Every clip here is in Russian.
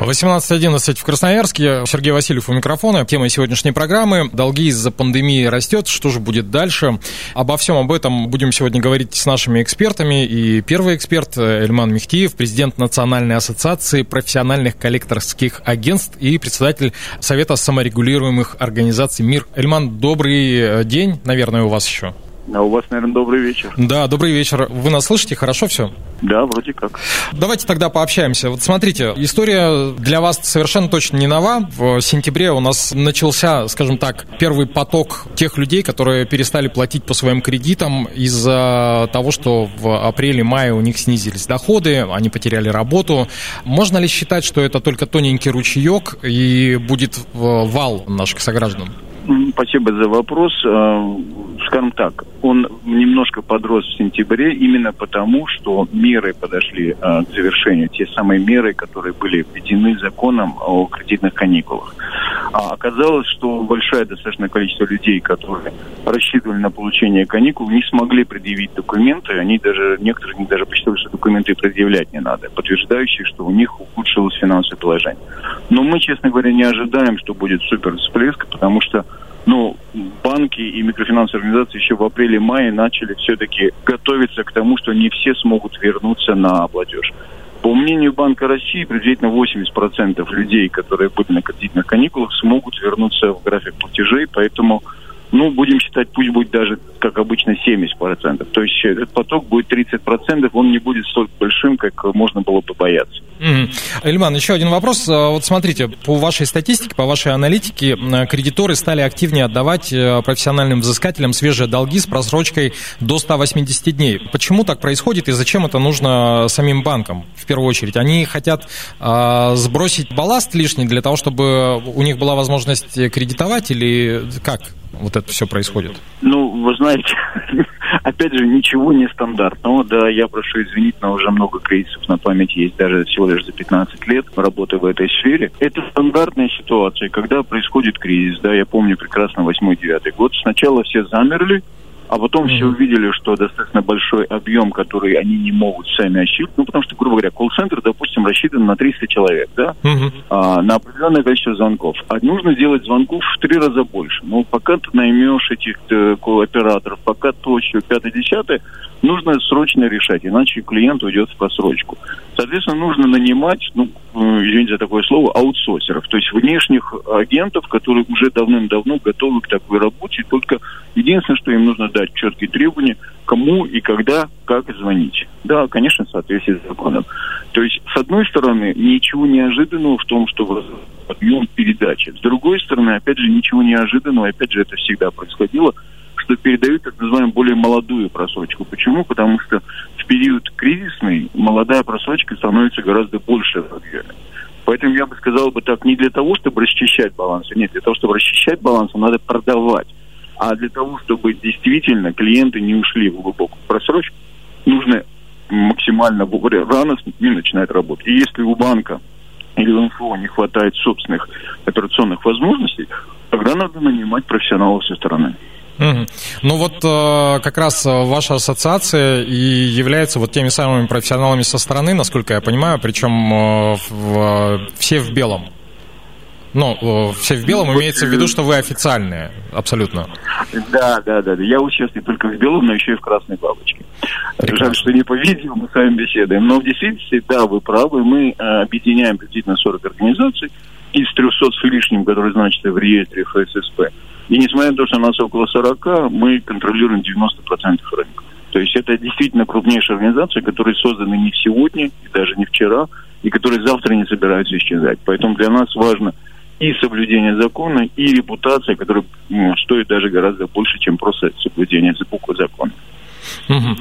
18.11 в Красноярске. Сергей Васильев у микрофона. Тема сегодняшней программы. Долги из-за пандемии растет. Что же будет дальше? Обо всем об этом будем сегодня говорить с нашими экспертами. И первый эксперт Эльман Мехтиев, президент Национальной ассоциации профессиональных коллекторских агентств и председатель Совета саморегулируемых организаций «Мир». Эльман, добрый день, наверное, у вас еще. А у вас, наверное, добрый вечер. Да, добрый вечер. Вы нас слышите? Хорошо все? Да, вроде как. Давайте тогда пообщаемся. Вот смотрите, история для вас совершенно точно не нова. В сентябре у нас начался, скажем так, первый поток тех людей, которые перестали платить по своим кредитам из-за того, что в апреле-мае у них снизились доходы, они потеряли работу. Можно ли считать, что это только тоненький ручеек и будет вал наших сограждан? Спасибо за вопрос. Скажем так, он немножко подрос в сентябре именно потому, что меры подошли к завершению. Те самые меры, которые были введены законом о кредитных каникулах. А оказалось, что большое достаточно количество людей, которые рассчитывали на получение каникул, не смогли предъявить документы. Они даже, некоторые даже посчитали, что документы предъявлять не надо, подтверждающие, что у них ухудшилось финансовое положение. Но мы, честно говоря, не ожидаем, что будет супер всплеск, потому что ну, банки и микрофинансовые организации еще в апреле-мае начали все-таки готовиться к тому, что не все смогут вернуться на платеж. По мнению Банка России, приблизительно 80% людей, которые были на кредитных каникулах, смогут вернуться в график платежей, поэтому ну, будем считать, пусть будет даже, как обычно, 70%. То есть этот поток будет 30%, он не будет столь большим, как можно было бы бояться. Эльман, еще один вопрос. А, вот смотрите, по вашей статистике, по вашей аналитике, кредиторы стали активнее отдавать э, профессиональным взыскателям свежие долги с просрочкой до 180 дней. Почему так происходит и зачем это нужно самим банкам, в первую очередь? Они хотят э, сбросить балласт лишний для того, чтобы у них была возможность кредитовать или как? Вот это все происходит? Ну, вы знаете, опять же, ничего не стандартного. Да, я прошу извинить, но уже много кризисов на памяти есть даже всего лишь за 15 лет работы в этой сфере. Это стандартная ситуация, когда происходит кризис. Да, я помню прекрасно 8-9 год. Сначала все замерли, а потом mm-hmm. все увидели, что достаточно большой объем, который они не могут сами осчитать, ну, потому что, грубо говоря, колл-центр, допустим, рассчитан на 300 человек, да, mm-hmm. а, на определенное количество звонков. А нужно сделать звонков в три раза больше. Ну, пока ты наймешь этих э, операторов, пока то, что пятое, десятое, нужно срочно решать, иначе клиент уйдет в просрочку. Соответственно, нужно нанимать, ну, э, извините за такое слово, аутсорсеров, то есть внешних агентов, которые уже давным-давно готовы к такой работе, только единственное, что им нужно дать четкие требования, кому и когда, как звонить. Да, конечно, в соответствии с законом. То есть, с одной стороны, ничего неожиданного в том, что объем передачи. С другой стороны, опять же, ничего неожиданного, опять же, это всегда происходило, что передают так называемую более молодую просрочку. Почему? Потому что в период кризисный молодая просрочка становится гораздо больше в объеме. Поэтому я бы сказал бы так, не для того, чтобы расчищать баланс, нет, для того, чтобы расчищать баланс, надо продавать. А для того, чтобы действительно клиенты не ушли в глубокую просрочку, нужно максимально рано с ними начинать работать. И если у банка или у МФО не хватает собственных операционных возможностей, тогда надо нанимать профессионалов со стороны. Угу. Ну вот э, как раз ваша ассоциация и является вот теми самыми профессионалами со стороны, насколько я понимаю, причем э, в, все в белом. Ну, э, все в белом имеется в виду, что вы официальные, абсолютно. Да, да, да. Я участвую не только в белом, но еще и в красной бабочке. Прекрасно. Жаль, что не по видео мы с вами беседуем. Но в действительности, да, вы правы, мы объединяем приблизительно 40 организаций из 300 с лишним, которые значатся в реестре ФССП. И несмотря на то, что нас около 40, мы контролируем 90% рынка. То есть это действительно крупнейшая организация, которые созданы не сегодня, и даже не вчера, и которые завтра не собираются исчезать. Поэтому для нас важно и соблюдение закона, и репутация, которая ну, стоит даже гораздо больше, чем просто соблюдение буквы закона. Угу.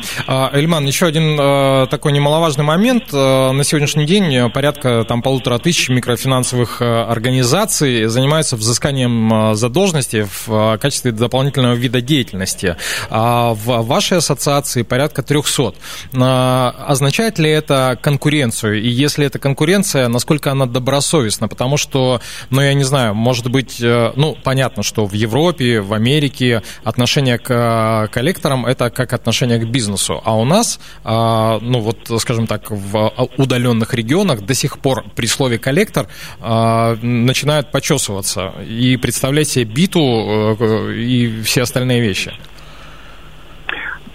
Эльман, еще один э, такой немаловажный момент. Э, на сегодняшний день порядка там, полутора тысяч микрофинансовых э, организаций занимаются взысканием задолженности в качестве дополнительного вида деятельности. А в вашей ассоциации порядка 300. Означает ли это конкуренцию? И если это конкуренция, насколько она добросовестна? Потому что, ну, я не знаю, может быть, ну, понятно, что в Европе, в Америке отношение к коллекторам – это как отношение к бизнесу. А у нас, а, ну вот, скажем так, в удаленных регионах до сих пор при слове коллектор а, начинают почесываться и представлять себе биту э, и все остальные вещи.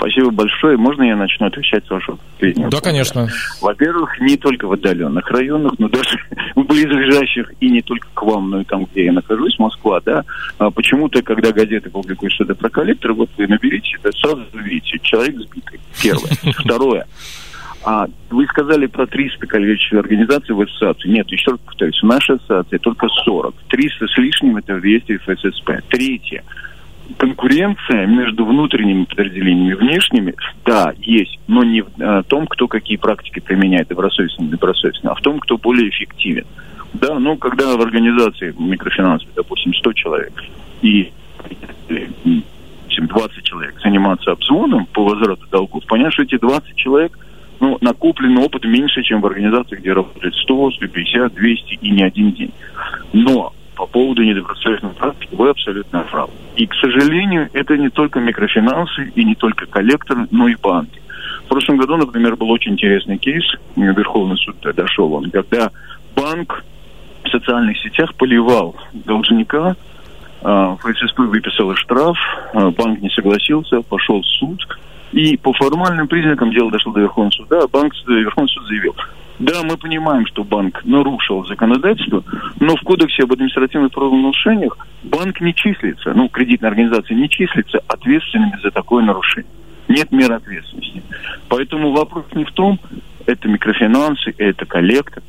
Спасибо большое. Можно я начну отвечать с вашего Да, конечно. Во-первых, не только в отдаленных районах, но даже в близлежащих, и не только к вам, но и там, где я нахожусь, Москва, да. А почему-то, когда газеты публикуют что-то про коллектор, вот вы наберите, это сразу видите, человек сбитый. Первое. Второе. А вы сказали про 300 количество организаций в ассоциации. Нет, еще раз повторюсь, в нашей ассоциации только 40. 300 с лишним это в Вести ФССП. Третье конкуренция между внутренними подразделениями и внешними, да, есть, но не в а, том, кто какие практики применяет, добросовестно, недобросовестно, а в том, кто более эффективен. Да, ну, когда в организации микрофинансовой, допустим, 100 человек и 20 человек заниматься обзвоном по возврату долгов, понятно, что эти 20 человек, ну, накопленный опыт меньше, чем в организации, где работает 100, 150, 200 и не один день. Но по поводу недобросовестной практики вы абсолютно правы. И, к сожалению, это не только микрофинансы и не только коллекторы, но и банки. В прошлом году, например, был очень интересный кейс, Верховный суд дошел он, когда банк в социальных сетях поливал должника, а, ФССП выписала штраф, а, банк не согласился, пошел в суд, и по формальным признакам дело дошло до Верховного суда, а банк, Верховный суд заявил, да, мы понимаем, что банк нарушил законодательство, но в Кодексе об административных правонарушениях банк не числится, ну, кредитная организация не числится ответственными за такое нарушение. Нет меры ответственности. Поэтому вопрос не в том, это микрофинансы, это коллектор.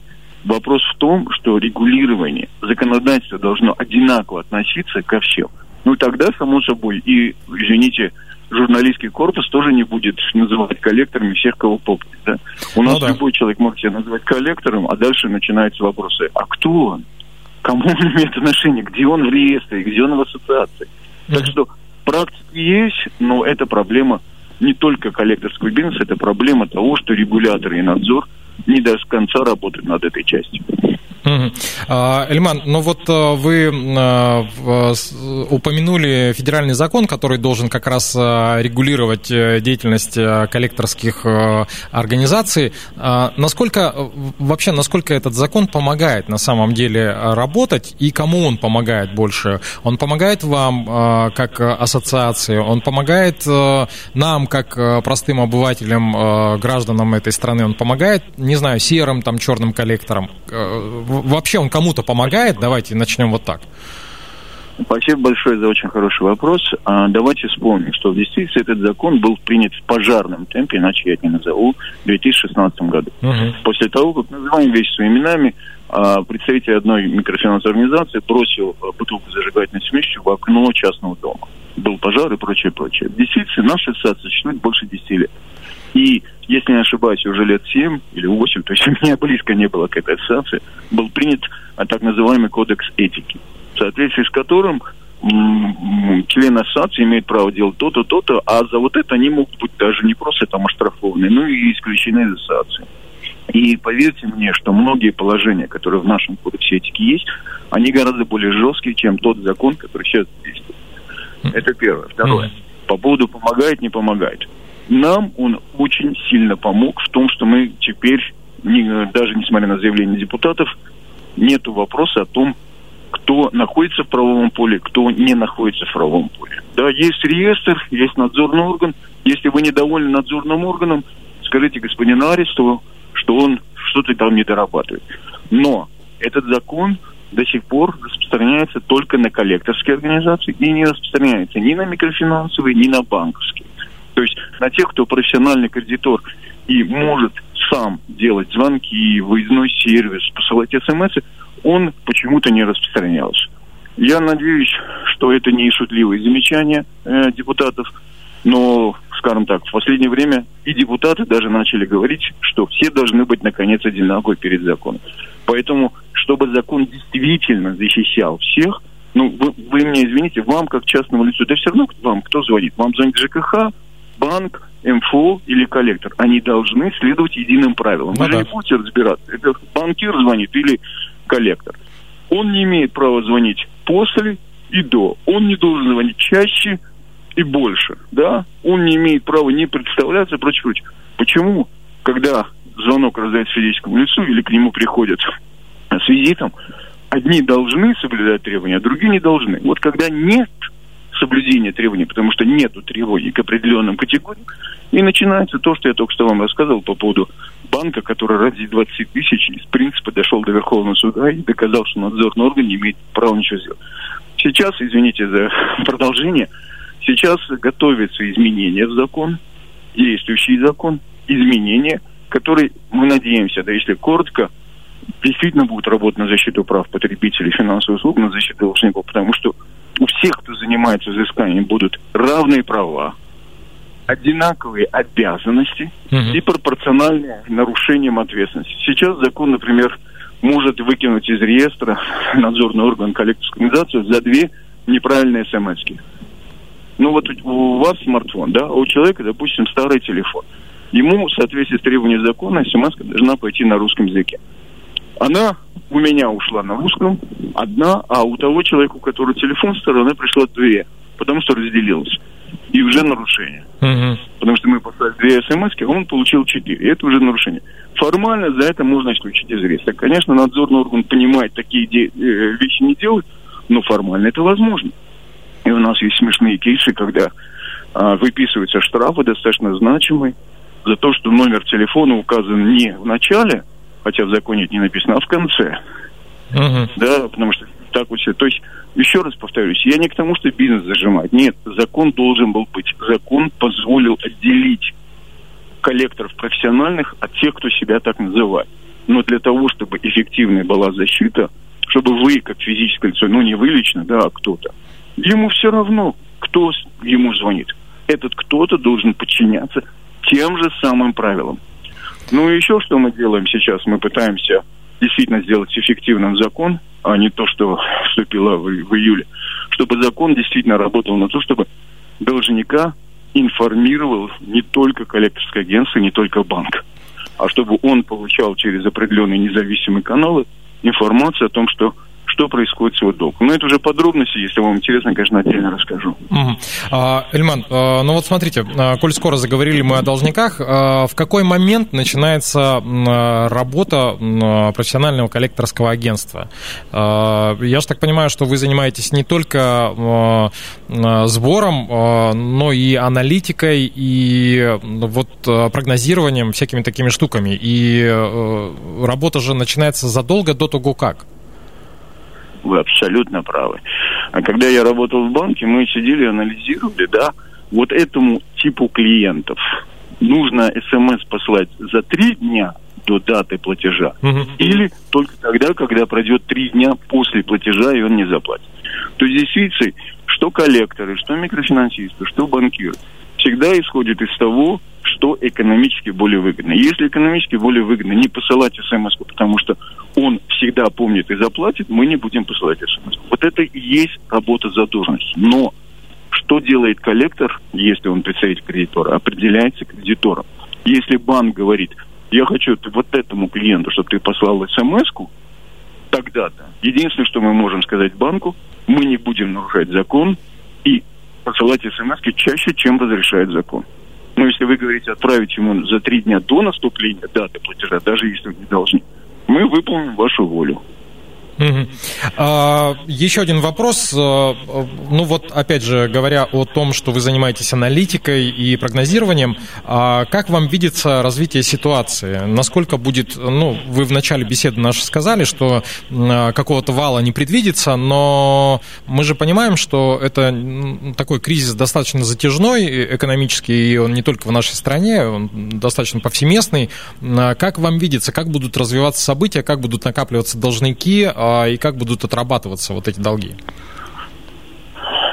Вопрос в том, что регулирование законодательства должно одинаково относиться ко всем. Ну, тогда, само собой, и, извините, журналистский корпус тоже не будет называть коллекторами всех, кого попадет. Да? У нас ну, да. любой человек может себя назвать коллектором, а дальше начинаются вопросы. А кто он? Кому он имеет отношение? Где он в реестре? Где он в ассоциации? Mm-hmm. Так что практики есть, но это проблема не только коллекторского бизнеса, это проблема того, что регуляторы и надзор не до конца работают над этой частью. А, Эльман, ну вот э, вы э, упомянули федеральный закон, который должен как раз э, регулировать деятельность коллекторских организаций. А, насколько вообще, насколько этот закон помогает на самом деле работать и кому он помогает больше? Он помогает вам как ассоциации, он помогает нам как простым обывателям, гражданам этой страны, он помогает, не знаю, серым, там, черным коллекторам? Вообще он кому-то помогает? Давайте начнем вот так. Спасибо большое за очень хороший вопрос. А, давайте вспомним, что в действительности этот закон был принят в пожарном темпе, иначе я это не назову, в 2016 году. Угу. После того, как называем вещи своими именами, а, представитель одной микрофинансовой организации бросил а, бутылку зажигательной смесью в окно частного дома. Был пожар и прочее, прочее. В действительности наша ассоциация существует больше 10 лет. И, если не ошибаюсь, уже лет 7 или 8, то есть у меня близко не было к этой ассоциации, был принят а, так называемый кодекс этики, в соответствии с которым члены ассоциации имеют право делать то-то, то-то, а за вот это они могут быть даже не просто там оштрафованы, но и исключены из ассоциации. И поверьте мне, что многие положения, которые в нашем кодексе этики есть, они гораздо более жесткие, чем тот закон, который сейчас действует. Это первое. Второе. По поводу помогает, не помогает нам он очень сильно помог в том, что мы теперь, не, даже несмотря на заявление депутатов, нет вопроса о том, кто находится в правовом поле, кто не находится в правовом поле. Да, есть реестр, есть надзорный орган. Если вы недовольны надзорным органом, скажите господину Арестову, что он что-то там не дорабатывает. Но этот закон до сих пор распространяется только на коллекторские организации и не распространяется ни на микрофинансовые, ни на банковские. То есть на тех, кто профессиональный кредитор и может сам делать звонки, выездной сервис, посылать смс, он почему-то не распространялся. Я надеюсь, что это не шутливые замечания э, депутатов, но скажем так, в последнее время и депутаты даже начали говорить, что все должны быть, наконец, одинаковы перед законом. Поэтому, чтобы закон действительно защищал всех, ну, вы, вы меня извините, вам, как частному лицу, да все равно вам кто звонит? Вам звонит ЖКХ, банк, МФО или коллектор. Они должны следовать единым правилам. Ну, Вы да. же не будете разбираться, это банкир звонит или коллектор. Он не имеет права звонить после и до. Он не должен звонить чаще и больше, да? Он не имеет права не представляться, прочее, прочее. Почему, когда звонок раздается физическому лицу или к нему приходят с визитом, одни должны соблюдать требования, а другие не должны. Вот когда нет соблюдения требований, потому что нет требований к определенным категориям, и начинается то, что я только что вам рассказывал по поводу банка, который ради 20 тысяч из принципа дошел до Верховного суда и доказал, что надзорный орган не имеет права ничего сделать. Сейчас, извините за продолжение, сейчас готовятся изменения в закон, действующий закон, изменения, которые, мы надеемся, да если коротко, действительно будут работать на защиту прав потребителей финансовых услуг, на защиту должников, потому что у всех, кто занимается взысканием, будут равные права, одинаковые обязанности угу. и пропорциональные нарушениям ответственности. Сейчас закон, например, может выкинуть из реестра надзорный орган коллекторскую организацию за две неправильные смс -ки. Ну вот у вас смартфон, да, а у человека, допустим, старый телефон. Ему в соответствии с требованиями закона смс должна пойти на русском языке. Она у меня ушла на русском, одна, а у того человека, у которого телефон старый, она пришла две, потому что разделилась. И уже нарушение. Угу. Потому что мы послали две смс, а он получил четыре. И это уже нарушение. Формально за это можно исключить из реестра. Конечно, надзорный орган понимает, такие де- э, вещи не делать, но формально это возможно. И у нас есть смешные кейсы, когда а, выписываются штрафы достаточно значимые за то, что номер телефона указан не в начале, хотя в законе это не написано, а в конце. Uh-huh. Да, потому что так вот все. То есть, еще раз повторюсь, я не к тому, что бизнес зажимать. Нет, закон должен был быть. Закон позволил отделить коллекторов профессиональных от тех, кто себя так называет. Но для того, чтобы эффективная была защита, чтобы вы, как физическое лицо, ну не вы лично, да, а кто-то, ему все равно, кто ему звонит. Этот кто-то должен подчиняться тем же самым правилам. Ну и еще что мы делаем сейчас? Мы пытаемся действительно сделать эффективным закон, а не то, что вступило в, в июле, чтобы закон действительно работал на то, чтобы должника информировал не только коллекторское агентство, не только банк, а чтобы он получал через определенные независимые каналы информацию о том, что что происходит с его долгом. Но это уже подробности, если вам интересно, конечно, отдельно расскажу. Угу. А, Эльман, а, ну вот смотрите, а, коль скоро заговорили мы о должниках, а, в какой момент начинается работа профессионального коллекторского агентства? Я же так понимаю, что вы занимаетесь не только сбором, но и аналитикой, и вот прогнозированием, всякими такими штуками. И работа же начинается задолго до того, как. Вы абсолютно правы. А когда я работал в банке, мы сидели, анализировали, да, вот этому типу клиентов нужно смс послать за три дня до даты платежа угу. или только тогда, когда пройдет три дня после платежа и он не заплатит. То есть действительно, что коллекторы, что микрофинансисты, что банкиры всегда исходят из того, что экономически более выгодно. Если экономически более выгодно не посылать смс, потому что он всегда помнит и заплатит, мы не будем посылать смс. Вот это и есть работа задолженности. Но что делает коллектор, если он представитель кредитора, определяется кредитором. Если банк говорит, я хочу вот этому клиенту, чтобы ты послал смс тогда-то. Единственное, что мы можем сказать банку, мы не будем нарушать закон и посылать смс чаще, чем разрешает закон. Но если вы говорите отправить ему за три дня до наступления даты платежа, даже если вы не должны, мы выполним вашу волю. А, еще один вопрос. А, ну вот, опять же, говоря о том, что вы занимаетесь аналитикой и прогнозированием, а как вам видится развитие ситуации? Насколько будет, ну, вы в начале беседы нашей сказали, что какого-то вала не предвидится, но мы же понимаем, что это такой кризис достаточно затяжной экономически, и он не только в нашей стране, он достаточно повсеместный. Как вам видится, как будут развиваться события, как будут накапливаться должники, и как будут отрабатываться вот эти долги?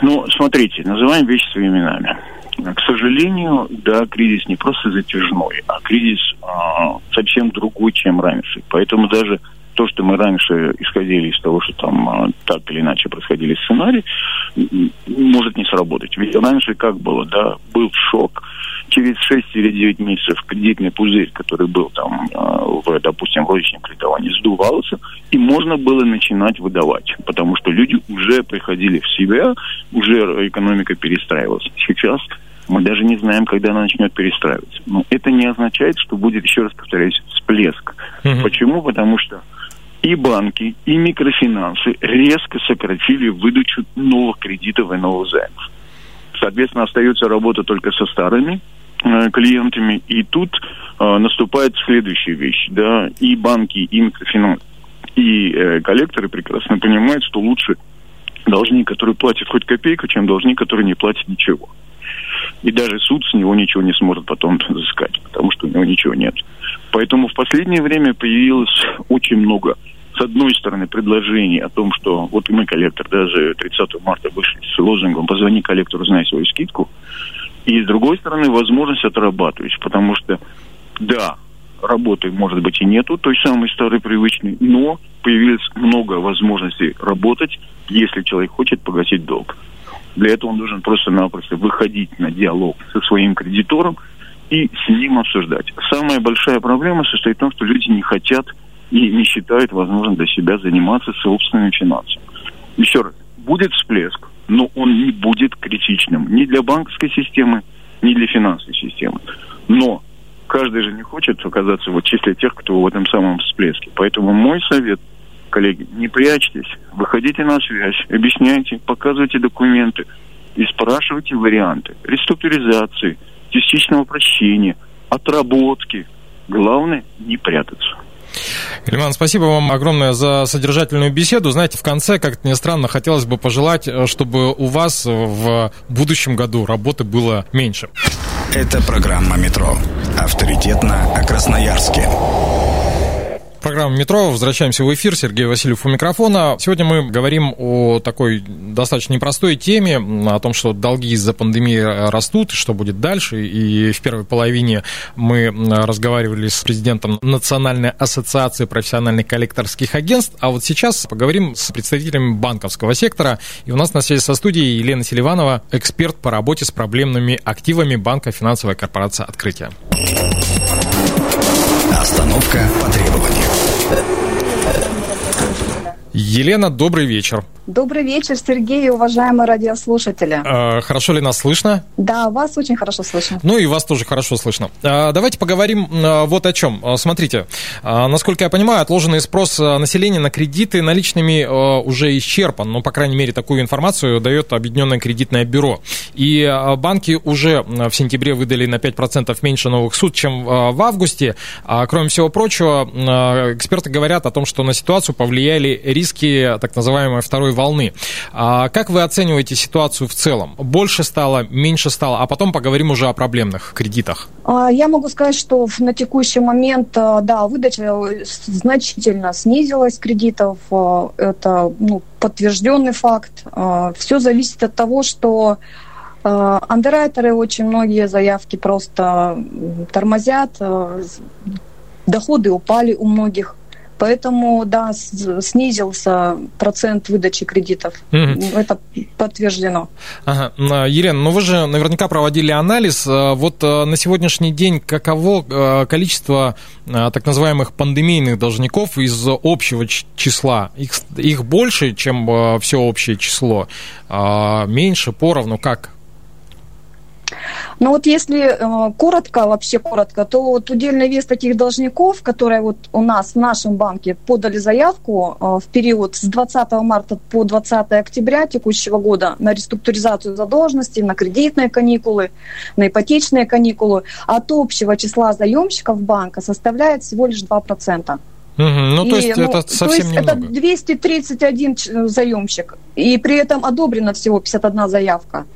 Ну, смотрите, называем вещи своими именами. К сожалению, да, кризис не просто затяжной, а кризис а, совсем другой, чем раньше. Поэтому даже то, что мы раньше исходили из того, что там а, так или иначе происходили сценарии, может не сработать. Ведь раньше как было, да, был шок. Через 6 или 9 месяцев кредитный пузырь, который был там, а, в, допустим, в розничном кредитовании, сдувался, и можно было начинать выдавать, потому что люди уже приходили в себя, уже экономика перестраивалась. Сейчас мы даже не знаем, когда она начнет перестраиваться. Но это не означает, что будет, еще раз повторяюсь, всплеск. Угу. Почему? Потому что и банки, и микрофинансы резко сократили выдачу новых кредитов и новых займов. Соответственно, остается работа только со старыми э, клиентами, и тут э, наступает следующая вещь, да, и банки, и микрофинансы, и э, коллекторы прекрасно понимают, что лучше должник, который платит хоть копейку, чем должник, который не платит ничего. И даже суд с него ничего не сможет потом взыскать, потому что у него ничего нет. Поэтому в последнее время появилось очень много с одной стороны, предложений о том, что вот мы, коллектор, даже 30 марта вышли с лозунгом «Позвони коллектору, знай свою скидку», и с другой стороны, возможность отрабатывать, потому что, да, работы, может быть, и нету, той самой старой привычной, но появилось много возможностей работать, если человек хочет погасить долг. Для этого он должен просто-напросто выходить на диалог со своим кредитором и с ним обсуждать. Самая большая проблема состоит в том, что люди не хотят и не считают возможным для себя заниматься собственными финансами. Еще раз, будет всплеск, но он не будет критичным ни для банковской системы, ни для финансовой системы. Но каждый же не хочет оказаться вот в числе тех, кто в этом самом всплеске. Поэтому мой совет, коллеги, не прячьтесь, выходите на связь, объясняйте, показывайте документы и спрашивайте варианты реструктуризации, частичного прощения, отработки. Главное не прятаться. Ильман, спасибо вам огромное за содержательную беседу. Знаете, в конце, как то ни странно, хотелось бы пожелать, э, чтобы у вас в будущем году работы было меньше. Это программа «Метро». Авторитетно о Красноярске. Программа «Метро». Возвращаемся в эфир. Сергей Васильев у микрофона. Сегодня мы говорим о такой достаточно непростой теме, о том, что долги из-за пандемии растут, что будет дальше. И в первой половине мы разговаривали с президентом Национальной ассоциации профессиональных коллекторских агентств. А вот сейчас поговорим с представителями банковского сектора. И у нас на связи со студией Елена Селиванова, эксперт по работе с проблемными активами банка «Финансовая корпорация Открытия». Остановка по требованию. Елена, добрый вечер. Добрый вечер, Сергей, уважаемые радиослушатели. А, хорошо ли нас слышно? Да, вас очень хорошо слышно. Ну и вас тоже хорошо слышно. А, давайте поговорим а, вот о чем. А, смотрите, а, насколько я понимаю, отложенный спрос а, населения на кредиты наличными уже исчерпан. Ну, по крайней мере, такую информацию дает Объединенное кредитное бюро. И банки уже в сентябре выдали на 5% меньше новых суд, чем в августе. Кроме всего прочего, эксперты говорят о том, что на ситуацию повлияли риски так называемой второй волны. А как вы оцениваете ситуацию в целом? Больше стало, меньше стало, а потом поговорим уже о проблемных кредитах. А, я могу сказать, что на текущий момент, а, да, выдача значительно снизилась кредитов. А, это ну, подтвержденный факт. Все зависит от того, что андеррайтеры очень многие заявки просто тормозят, доходы упали у многих. Поэтому, да, снизился процент выдачи кредитов. Угу. Это подтверждено. Ага. Елена, ну вы же наверняка проводили анализ. А, вот а, на сегодняшний день каково а, количество так называемых пандемийных должников из общего числа? Их, их больше, чем все общее число? Меньше, поровну, как? Но вот если э, коротко, вообще коротко, то вот удельный вес таких должников, которые вот у нас в нашем банке подали заявку э, в период с 20 марта по 20 октября текущего года на реструктуризацию задолженности, на кредитные каникулы, на ипотечные каникулы, от общего числа заемщиков банка составляет всего лишь 2%. Угу, ну, и, то есть ну, это совсем то есть немного. это 231 заемщик, и при этом одобрено всего 51 заявка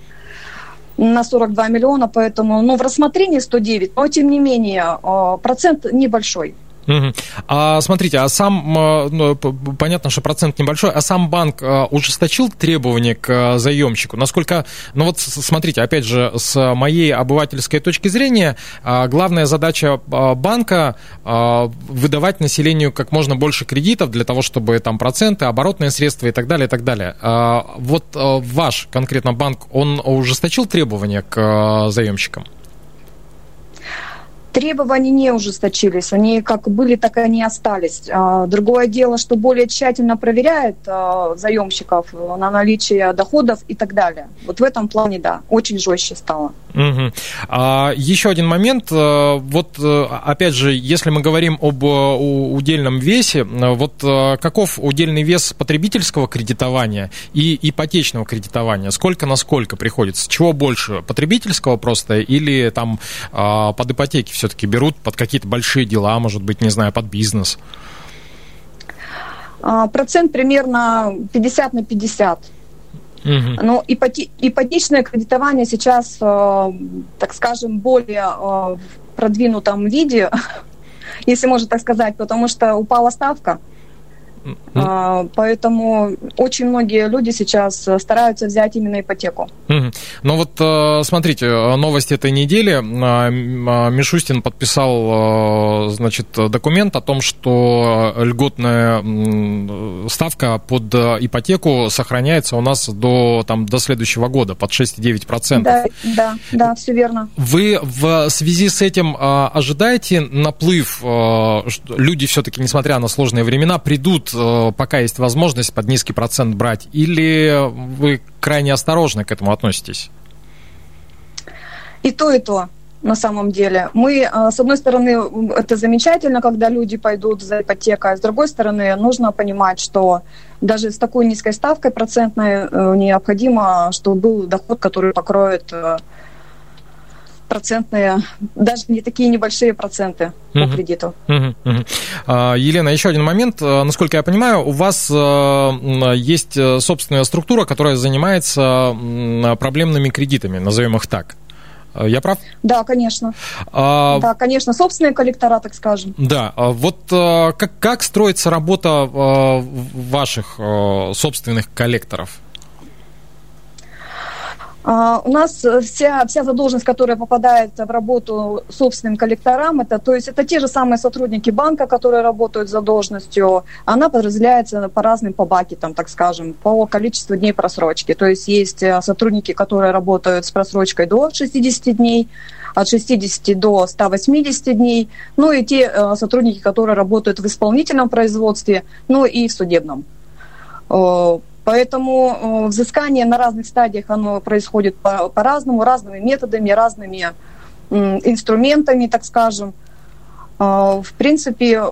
на 42 миллиона, поэтому, ну, в рассмотрении 109, но тем не менее, э, процент небольшой. Угу. А смотрите, а сам, ну, понятно, что процент небольшой, а сам банк э, ужесточил требования к э, заемщику? Насколько, ну вот смотрите, опять же, с моей обывательской точки зрения, главная задача банка выдавать населению как можно больше кредитов для того, чтобы там проценты, оборотные средства и так далее, и так далее. Вот ваш конкретно банк, он ужесточил требования к заемщикам? Требования не ужесточились, они как были, так и они остались. А, другое дело, что более тщательно проверяет а, заемщиков на наличие доходов и так далее. Вот в этом плане, да, очень жестче стало. Угу. А, еще один момент. Э, вот, э, опять же, если мы говорим об э, удельном весе, вот каков удельный вес потребительского кредитования и ипотечного кредитования? Сколько на сколько приходится? Чего больше? Потребительского просто или там под ипотеки все-таки берут под какие-то большие дела, может быть, не знаю, под бизнес? А, процент примерно 50 на 50. Угу. Но ипоте- ипотечное кредитование сейчас, э, так скажем, более э, продвинутом виде, если можно так сказать, потому что упала ставка. А, поэтому очень многие люди сейчас э, стараются взять именно ипотеку. Ну вот э, смотрите, новость этой недели. А, а, Мишустин подписал, э, значит, документ о том, что льготная ставка под ипотеку сохраняется у нас до, там, до следующего года под 6,9%. Да, да, да, все верно. Вы в связи с этим ожидаете наплыв? Люди все-таки, несмотря на сложные времена, придут Э, пока есть возможность под низкий процент брать, или вы крайне осторожно к этому относитесь? И то, и то на самом деле. Мы, э, с одной стороны, это замечательно, когда люди пойдут за ипотекой, а с другой стороны, нужно понимать, что даже с такой низкой ставкой процентной э, необходимо, чтобы был доход, который покроет процентные, даже не такие небольшие проценты по кредиту. А, Елена, еще один момент. А, насколько я понимаю, у вас а, есть э, собственная структура, которая занимается проблемными кредитами, назовем их так. Я прав? Да, конечно. А, да, конечно, собственные коллектора, так скажем. Да, вот как, как строится работа ваших собственных коллекторов? Uh, у нас вся, вся задолженность, которая попадает в работу собственным коллекторам, это, то есть это те же самые сотрудники банка, которые работают с задолженностью, она подразделяется по разным по бакетам, так скажем, по количеству дней просрочки. То есть есть э, сотрудники, которые работают с просрочкой до 60 дней, от 60 до 180 дней, ну и те uh, сотрудники, которые работают в исполнительном производстве, ну и в судебном. Поэтому э, взыскание на разных стадиях оно происходит по- по-разному, разными методами, разными инструментами, так скажем. Э, в принципе,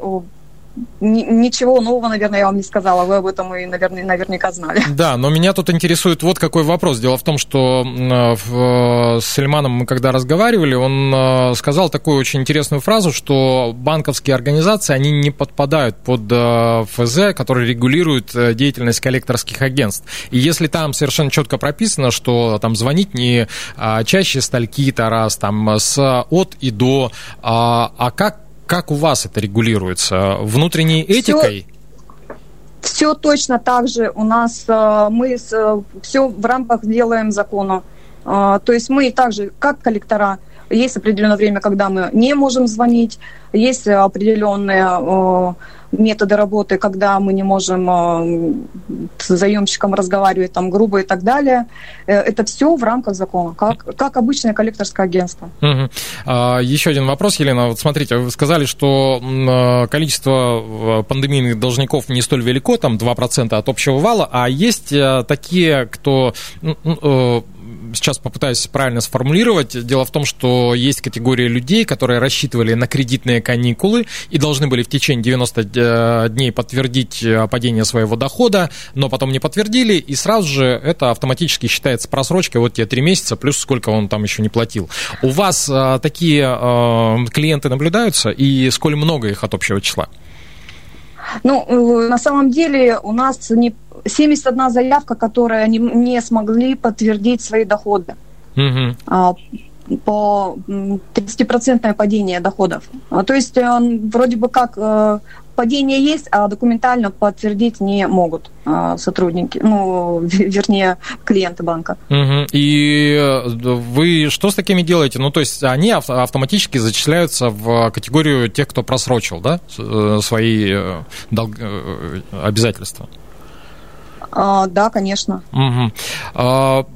Ничего нового, наверное, я вам не сказала. Вы об этом и, наверное, наверняка знали. Да, но меня тут интересует вот какой вопрос. Дело в том, что с Сельманом мы когда разговаривали, он э, сказал такую очень интересную фразу, что банковские организации, они не подпадают под э, ФЗ, который регулирует э, деятельность коллекторских агентств. И если там совершенно четко прописано, что там звонить не а, чаще стальки-то раз, там с от и до, а, а как как у вас это регулируется? Внутренней этикой? Все, все точно так же. У нас э, мы э, все в рамках делаем закона. Э, то есть мы также, как коллектора, есть определенное время, когда мы не можем звонить, есть определенные методы работы, когда мы не можем э, с заемщиком разговаривать там грубо и так далее. Э, это все в рамках закона, как, как обычное коллекторское агентство. Угу. А, еще один вопрос, Елена. Вот смотрите, вы сказали, что э, количество пандемийных должников не столь велико, там 2% от общего вала, а есть такие, кто сейчас попытаюсь правильно сформулировать. Дело в том, что есть категория людей, которые рассчитывали на кредитные каникулы и должны были в течение 90 э, дней подтвердить э, падение своего дохода, но потом не подтвердили, и сразу же это автоматически считается просрочкой, вот тебе 3 месяца, плюс сколько он там еще не платил. У вас э, такие клиенты наблюдаются, и сколь много их от общего числа? Ну, на самом деле у нас не 71 заявка, которая не, не смогли подтвердить свои доходы. Угу. по 30% падение доходов. А, то есть вроде бы как падение есть, а документально подтвердить не могут а, сотрудники, ну, вернее, клиенты банка. Угу. И э, вы что с такими делаете? Ну, то есть они автоматически зачисляются в категорию тех, кто просрочил, да, э, свои э, долг... обязательства? А, да, конечно. Угу.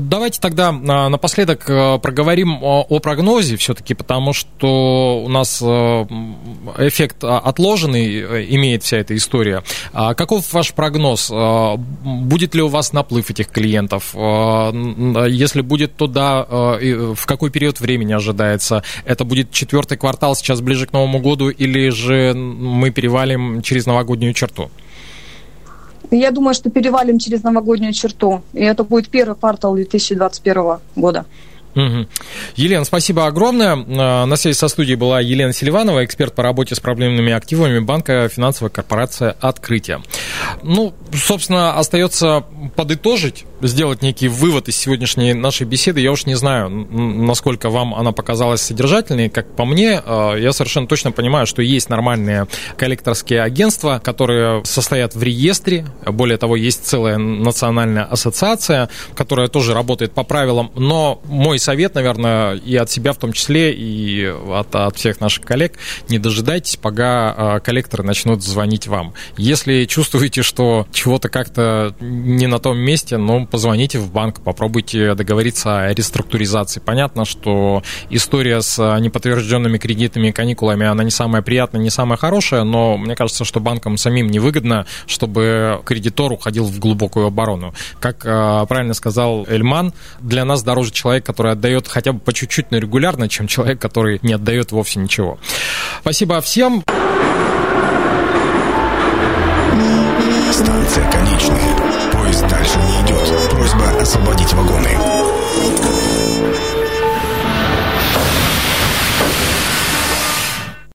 Давайте тогда а, напоследок проговорим о прогнозе все-таки, потому что у нас эффект отложенный э, имеет вся эта история. Каков ваш прогноз? Будет ли у вас наплыв этих клиентов? Если будет, то да, в какой период времени ожидается? Это будет четвертый квартал сейчас ближе к Новому году или же мы перевалим через новогоднюю черту? Я думаю, что перевалим через новогоднюю черту. И это будет первый квартал 2021 года. Угу. Елена, спасибо огромное. А, на связи со студией была Елена Селиванова, эксперт по работе с проблемными активами банка финансовая корпорация «Открытие». Ну, собственно, остается подытожить, сделать некий вывод из сегодняшней нашей беседы. Я уж не знаю, насколько вам она показалась содержательной. Как по мне, а, я совершенно точно понимаю, что есть нормальные коллекторские агентства, которые состоят в реестре. Более того, есть целая национальная ассоциация, которая тоже работает по правилам. Но мой совет, наверное, и от себя в том числе, и от, от всех наших коллег, не дожидайтесь, пока а, коллекторы начнут звонить вам. Если чувствуете, что чего-то как-то не на том месте, ну, позвоните в банк, попробуйте договориться о реструктуризации. Понятно, что история с неподтвержденными и каникулами, она не самая приятная, не самая хорошая, но мне кажется, что банкам самим невыгодно, чтобы кредитор уходил в глубокую оборону. Как а, правильно сказал Эльман, для нас дороже человек, который отдает хотя бы по чуть-чуть, но регулярно, чем человек, который не отдает вовсе ничего. Спасибо всем. Станция конечная. Поезд дальше не идет. Просьба освободить вагоны.